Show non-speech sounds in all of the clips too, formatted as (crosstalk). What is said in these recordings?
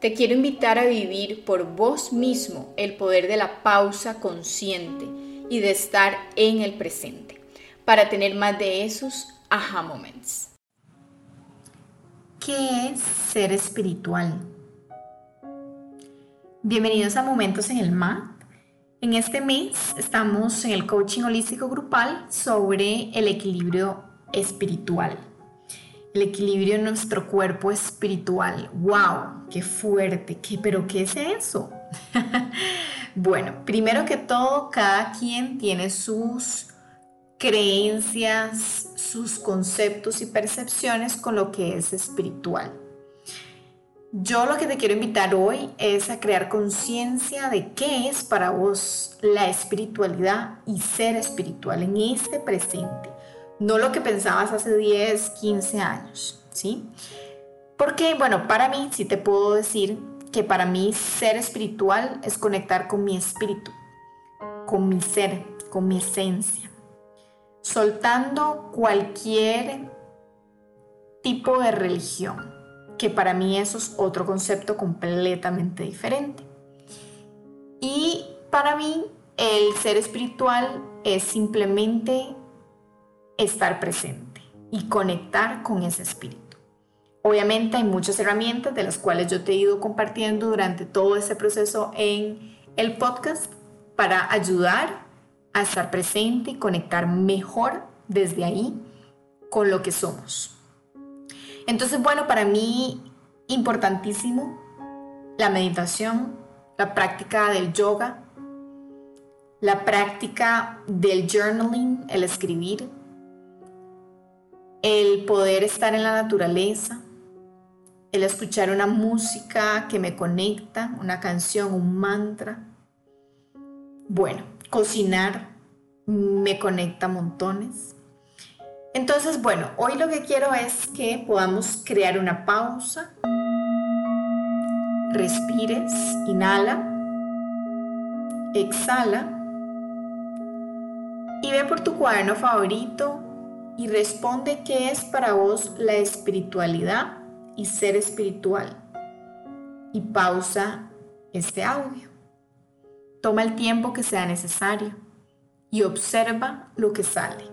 Te quiero invitar a vivir por vos mismo el poder de la pausa consciente y de estar en el presente para tener más de esos aha moments. ¿Qué es ser espiritual? Bienvenidos a Momentos en el MAT. En este mes estamos en el coaching holístico grupal sobre el equilibrio espiritual el equilibrio en nuestro cuerpo espiritual. ¡Wow! ¡Qué fuerte! ¿Qué, ¿Pero qué es eso? (laughs) bueno, primero que todo, cada quien tiene sus creencias, sus conceptos y percepciones con lo que es espiritual. Yo lo que te quiero invitar hoy es a crear conciencia de qué es para vos la espiritualidad y ser espiritual en este presente no lo que pensabas hace 10, 15 años, ¿sí? Porque, bueno, para mí sí te puedo decir que para mí ser espiritual es conectar con mi espíritu, con mi ser, con mi esencia, soltando cualquier tipo de religión, que para mí eso es otro concepto completamente diferente. Y para mí el ser espiritual es simplemente estar presente y conectar con ese espíritu. Obviamente hay muchas herramientas de las cuales yo te he ido compartiendo durante todo ese proceso en el podcast para ayudar a estar presente y conectar mejor desde ahí con lo que somos. Entonces, bueno, para mí importantísimo la meditación, la práctica del yoga, la práctica del journaling, el escribir, el poder estar en la naturaleza, el escuchar una música que me conecta, una canción, un mantra. Bueno, cocinar me conecta montones. Entonces, bueno, hoy lo que quiero es que podamos crear una pausa. Respires, inhala, exhala y ve por tu cuaderno favorito y responde qué es para vos la espiritualidad y ser espiritual. Y pausa este audio. Toma el tiempo que sea necesario y observa lo que sale.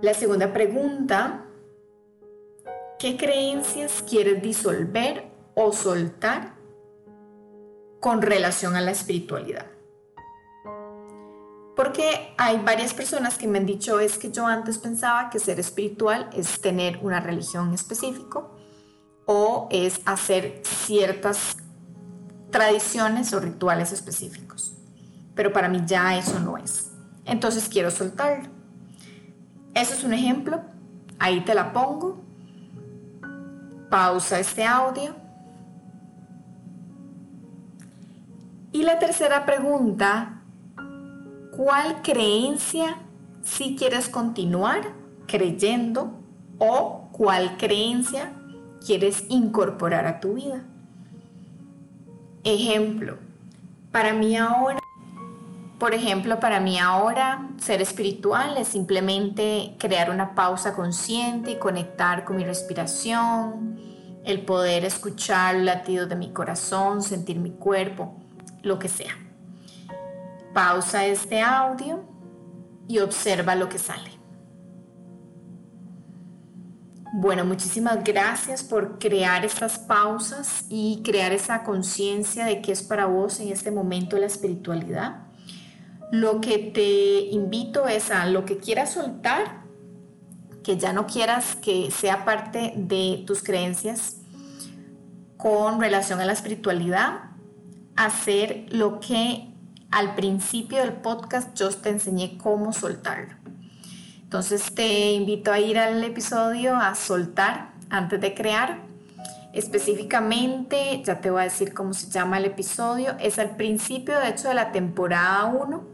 La segunda pregunta, ¿qué creencias quieres disolver o soltar con relación a la espiritualidad? Porque hay varias personas que me han dicho es que yo antes pensaba que ser espiritual es tener una religión específica o es hacer ciertas tradiciones o rituales específicos. Pero para mí ya eso no es. Entonces quiero soltarlo. Eso es un ejemplo. Ahí te la pongo. Pausa este audio. Y la tercera pregunta cuál creencia si quieres continuar creyendo o cuál creencia quieres incorporar a tu vida. Ejemplo, para mí ahora, por ejemplo, para mí ahora ser espiritual es simplemente crear una pausa consciente y conectar con mi respiración, el poder escuchar el latido de mi corazón, sentir mi cuerpo, lo que sea. Pausa este audio y observa lo que sale. Bueno, muchísimas gracias por crear estas pausas y crear esa conciencia de qué es para vos en este momento la espiritualidad. Lo que te invito es a lo que quieras soltar, que ya no quieras que sea parte de tus creencias con relación a la espiritualidad, hacer lo que al principio del podcast yo te enseñé cómo soltarlo. Entonces te invito a ir al episodio a soltar antes de crear Específicamente, ya te voy a decir cómo se llama el episodio, es al principio de hecho de la temporada 1,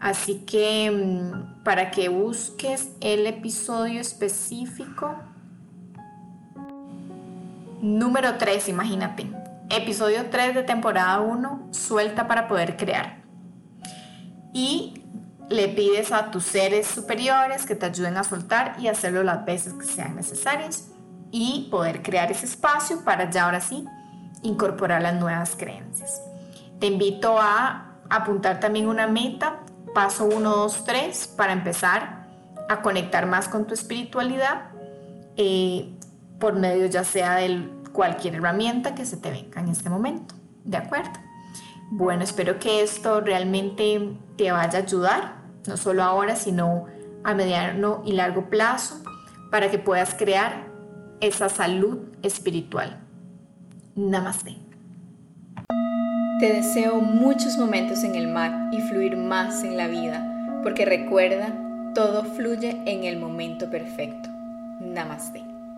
así que mm, para que busques el episodio específico, número 3, imagínate, episodio 3 de temporada 1, suelta para poder crear. Y le pides a tus seres superiores que te ayuden a soltar y hacerlo las veces que sean necesarias y poder crear ese espacio para ya ahora sí incorporar las nuevas creencias. Te invito a apuntar también una meta, paso 1, 2, 3, para empezar a conectar más con tu espiritualidad eh, por medio ya sea de cualquier herramienta que se te venga en este momento. ¿De acuerdo? Bueno, espero que esto realmente te vaya a ayudar, no solo ahora, sino a mediano y largo plazo, para que puedas crear esa salud espiritual. Namaste. Te deseo muchos momentos en el mar y fluir más en la vida, porque recuerda, todo fluye en el momento perfecto. Namaste.